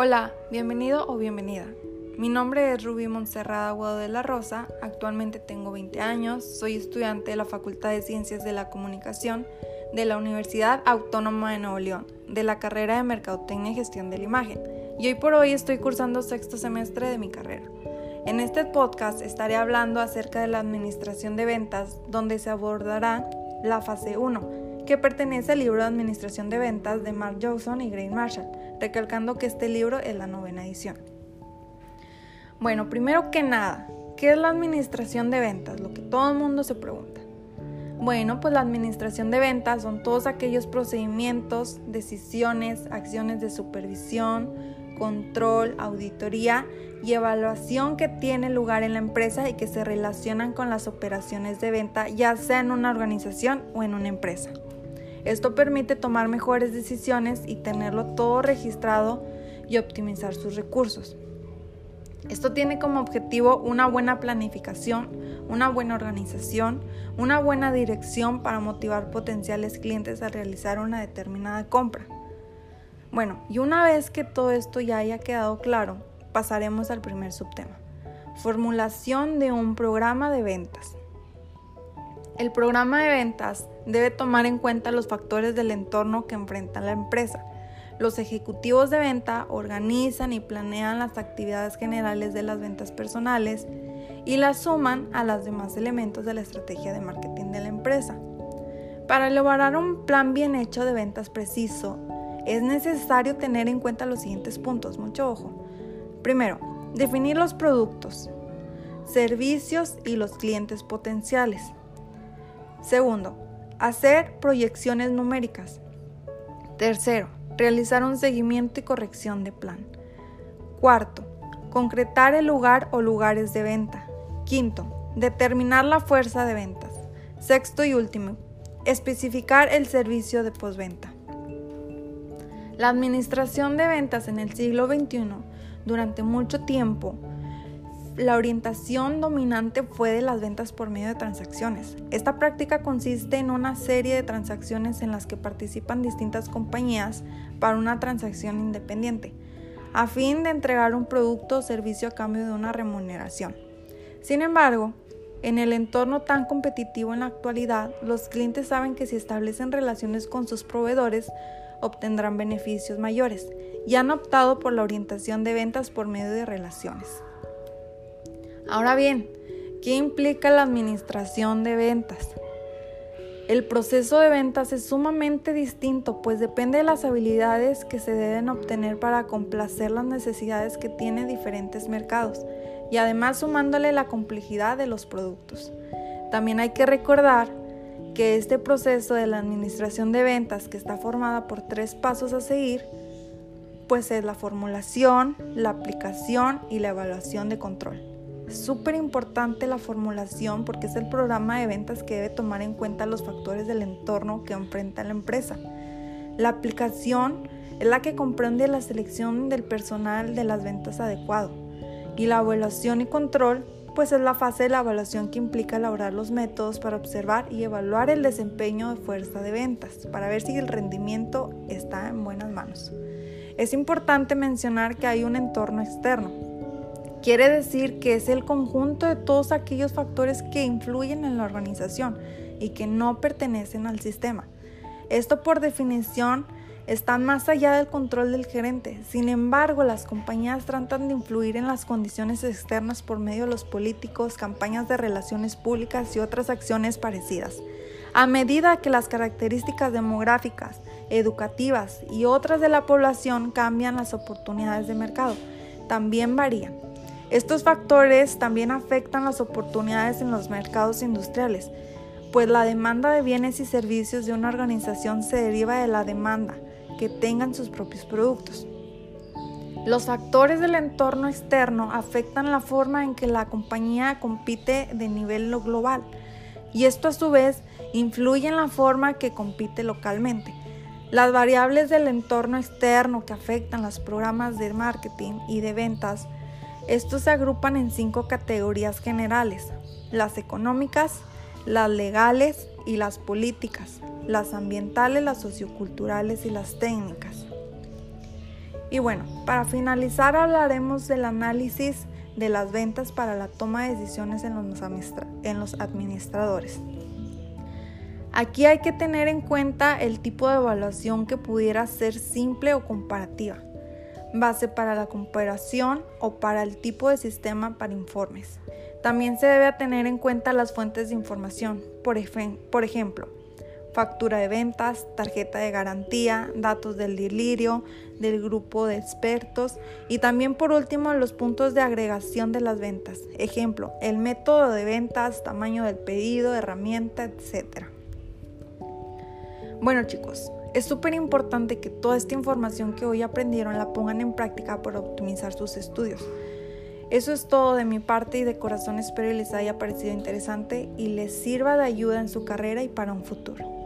Hola, bienvenido o bienvenida. Mi nombre es Rubí Montserrat Aguado de la Rosa, actualmente tengo 20 años, soy estudiante de la Facultad de Ciencias de la Comunicación de la Universidad Autónoma de Nuevo León, de la carrera de Mercadotecnia y Gestión de la Imagen, y hoy por hoy estoy cursando sexto semestre de mi carrera. En este podcast estaré hablando acerca de la administración de ventas, donde se abordará la fase 1, que pertenece al libro de Administración de Ventas de Mark Johnson y Grace Marshall, recalcando que este libro es la novena edición. Bueno, primero que nada, ¿qué es la administración de ventas? Lo que todo el mundo se pregunta. Bueno, pues la administración de ventas son todos aquellos procedimientos, decisiones, acciones de supervisión, control, auditoría y evaluación que tiene lugar en la empresa y que se relacionan con las operaciones de venta, ya sea en una organización o en una empresa. Esto permite tomar mejores decisiones y tenerlo todo registrado y optimizar sus recursos. Esto tiene como objetivo una buena planificación, una buena organización, una buena dirección para motivar potenciales clientes a realizar una determinada compra. Bueno, y una vez que todo esto ya haya quedado claro, pasaremos al primer subtema. Formulación de un programa de ventas. El programa de ventas debe tomar en cuenta los factores del entorno que enfrenta la empresa. Los ejecutivos de venta organizan y planean las actividades generales de las ventas personales y las suman a los demás elementos de la estrategia de marketing de la empresa. Para elaborar un plan bien hecho de ventas preciso, es necesario tener en cuenta los siguientes puntos, mucho ojo. Primero, definir los productos, servicios y los clientes potenciales. Segundo, hacer proyecciones numéricas. Tercero, realizar un seguimiento y corrección de plan. Cuarto, concretar el lugar o lugares de venta. Quinto, determinar la fuerza de ventas. Sexto y último, especificar el servicio de postventa. La administración de ventas en el siglo XXI durante mucho tiempo la orientación dominante fue de las ventas por medio de transacciones. Esta práctica consiste en una serie de transacciones en las que participan distintas compañías para una transacción independiente, a fin de entregar un producto o servicio a cambio de una remuneración. Sin embargo, en el entorno tan competitivo en la actualidad, los clientes saben que si establecen relaciones con sus proveedores, obtendrán beneficios mayores y han optado por la orientación de ventas por medio de relaciones. Ahora bien, ¿qué implica la administración de ventas? El proceso de ventas es sumamente distinto, pues depende de las habilidades que se deben obtener para complacer las necesidades que tienen diferentes mercados y además sumándole la complejidad de los productos. También hay que recordar que este proceso de la administración de ventas, que está formada por tres pasos a seguir, pues es la formulación, la aplicación y la evaluación de control. Súper importante la formulación porque es el programa de ventas que debe tomar en cuenta los factores del entorno que enfrenta la empresa. La aplicación es la que comprende la selección del personal de las ventas adecuado. Y la evaluación y control, pues es la fase de la evaluación que implica elaborar los métodos para observar y evaluar el desempeño de fuerza de ventas, para ver si el rendimiento está en buenas manos. Es importante mencionar que hay un entorno externo, Quiere decir que es el conjunto de todos aquellos factores que influyen en la organización y que no pertenecen al sistema. Esto por definición está más allá del control del gerente. Sin embargo, las compañías tratan de influir en las condiciones externas por medio de los políticos, campañas de relaciones públicas y otras acciones parecidas. A medida que las características demográficas, educativas y otras de la población cambian, las oportunidades de mercado también varían. Estos factores también afectan las oportunidades en los mercados industriales, pues la demanda de bienes y servicios de una organización se deriva de la demanda que tengan sus propios productos. Los factores del entorno externo afectan la forma en que la compañía compite de nivel global y esto a su vez influye en la forma que compite localmente. Las variables del entorno externo que afectan los programas de marketing y de ventas estos se agrupan en cinco categorías generales, las económicas, las legales y las políticas, las ambientales, las socioculturales y las técnicas. Y bueno, para finalizar hablaremos del análisis de las ventas para la toma de decisiones en los, en los administradores. Aquí hay que tener en cuenta el tipo de evaluación que pudiera ser simple o comparativa, base para la comparación o para el tipo de sistema para informes. También se debe tener en cuenta las fuentes de información, por, ejemplo, factura de ventas, tarjeta de garantía, datos del delirio, del grupo de expertos y también por último los puntos de agregación de las ventas. Ejemplo, el método de ventas, tamaño del pedido, herramienta, etc. Bueno chicos, es súper importante que toda esta información que hoy aprendieron la pongan en práctica para optimizar sus estudios. Eso es todo de mi parte y de corazón espero les haya parecido interesante y les sirva de ayuda en su carrera y para un futuro.